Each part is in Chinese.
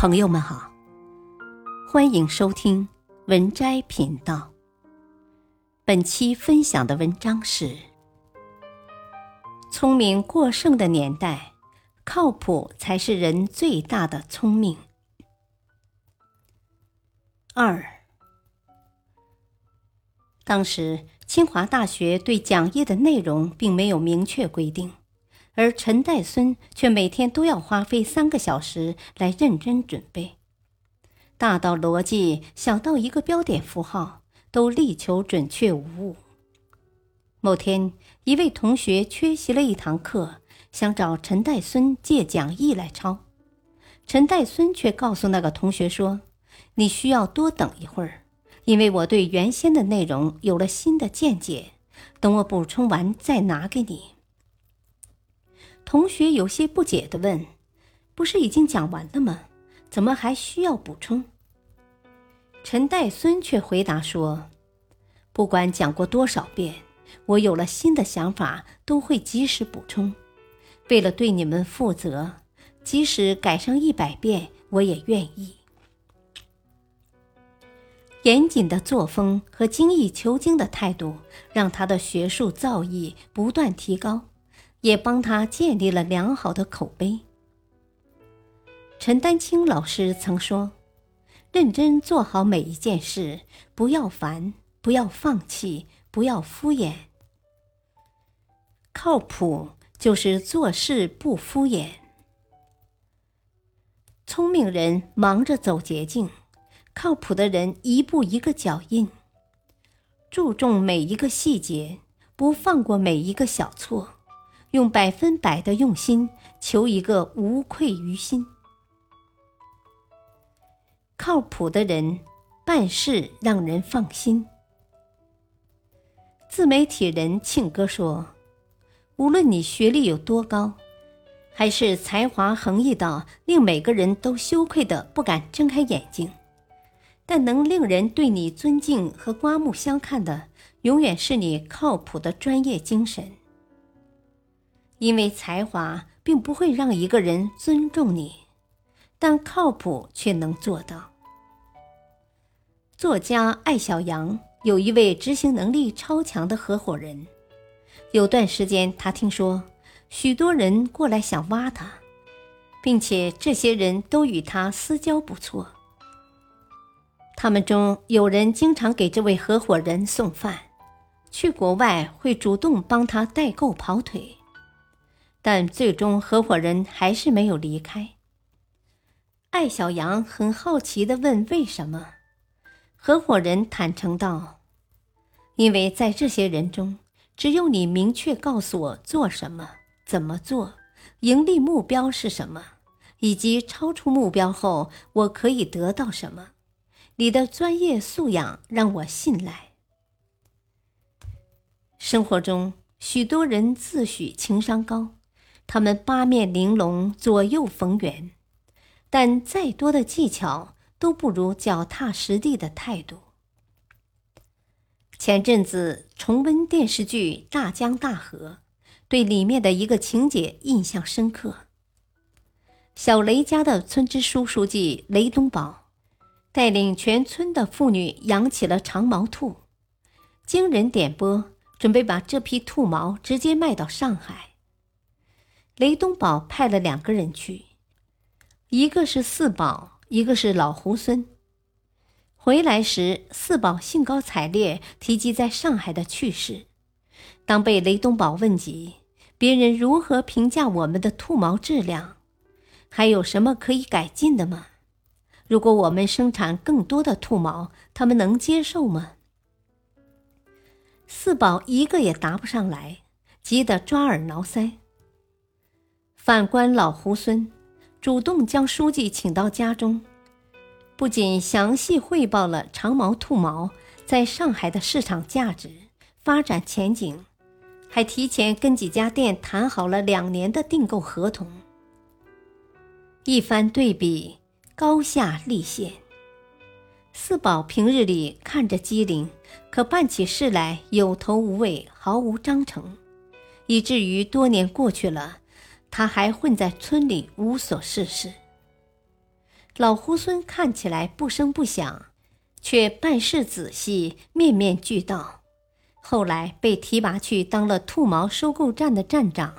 朋友们好，欢迎收听文摘频道。本期分享的文章是：聪明过剩的年代，靠谱才是人最大的聪明。二，当时清华大学对讲义的内容并没有明确规定。而陈代孙却每天都要花费三个小时来认真准备，大到逻辑，小到一个标点符号，都力求准确无误。某天，一位同学缺席了一堂课，想找陈代孙借讲义来抄，陈代孙却告诉那个同学说：“你需要多等一会儿，因为我对原先的内容有了新的见解，等我补充完再拿给你。”同学有些不解地问：“不是已经讲完了吗？怎么还需要补充？”陈岱孙却回答说：“不管讲过多少遍，我有了新的想法都会及时补充。为了对你们负责，即使改上一百遍，我也愿意。”严谨的作风和精益求精的态度，让他的学术造诣不断提高。也帮他建立了良好的口碑。陈丹青老师曾说：“认真做好每一件事，不要烦，不要放弃，不要敷衍。靠谱就是做事不敷衍。聪明人忙着走捷径，靠谱的人一步一个脚印，注重每一个细节，不放过每一个小错。”用百分百的用心，求一个无愧于心。靠谱的人办事让人放心。自媒体人庆哥说：“无论你学历有多高，还是才华横溢到令每个人都羞愧的不敢睁开眼睛，但能令人对你尊敬和刮目相看的，永远是你靠谱的专业精神。”因为才华并不会让一个人尊重你，但靠谱却能做到。作家艾小羊有一位执行能力超强的合伙人，有段时间他听说许多人过来想挖他，并且这些人都与他私交不错。他们中有人经常给这位合伙人送饭，去国外会主动帮他代购跑腿。但最终，合伙人还是没有离开。艾小羊很好奇地问：“为什么？”合伙人坦诚道：“因为在这些人中，只有你明确告诉我做什么、怎么做、盈利目标是什么，以及超出目标后我可以得到什么。你的专业素养让我信赖。”生活中，许多人自诩情商高。他们八面玲珑，左右逢源，但再多的技巧都不如脚踏实地的态度。前阵子重温电视剧《大江大河》，对里面的一个情节印象深刻。小雷家的村支书书记雷东宝，带领全村的妇女养起了长毛兔，经人点拨，准备把这批兔毛直接卖到上海。雷东宝派了两个人去，一个是四宝，一个是老猢狲。回来时，四宝兴高采烈提及在上海的趣事。当被雷东宝问及别人如何评价我们的兔毛质量，还有什么可以改进的吗？如果我们生产更多的兔毛，他们能接受吗？四宝一个也答不上来，急得抓耳挠腮。反观老猢狲，主动将书记请到家中，不仅详细汇报了长毛兔毛在上海的市场价值、发展前景，还提前跟几家店谈好了两年的订购合同。一番对比，高下立现。四宝平日里看着机灵，可办起事来有头无尾，毫无章程，以至于多年过去了。他还混在村里无所事事。老猢狲看起来不声不响，却办事仔细，面面俱到。后来被提拔去当了兔毛收购站的站长。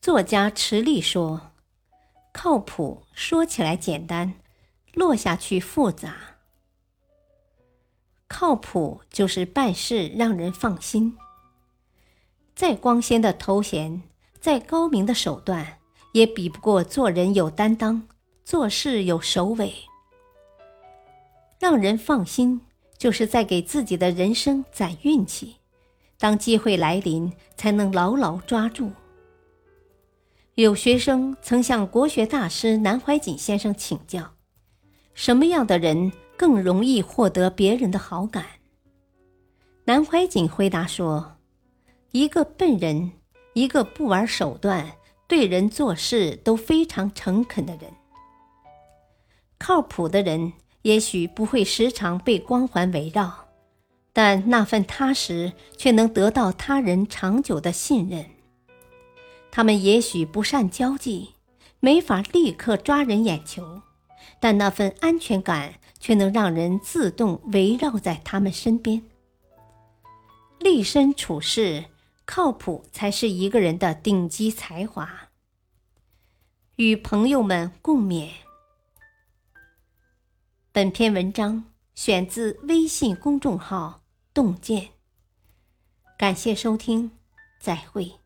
作家池莉说：“靠谱说起来简单，落下去复杂。靠谱就是办事让人放心。再光鲜的头衔，再高明的手段，也比不过做人有担当。”做事有首尾，让人放心，就是在给自己的人生攒运气，当机会来临，才能牢牢抓住。有学生曾向国学大师南怀瑾先生请教：什么样的人更容易获得别人的好感？南怀瑾回答说：“一个笨人，一个不玩手段、对人做事都非常诚恳的人。”靠谱的人也许不会时常被光环围绕，但那份踏实却能得到他人长久的信任。他们也许不善交际，没法立刻抓人眼球，但那份安全感却能让人自动围绕在他们身边。立身处世，靠谱才是一个人的顶级才华。与朋友们共勉。本篇文章选自微信公众号“洞见”，感谢收听，再会。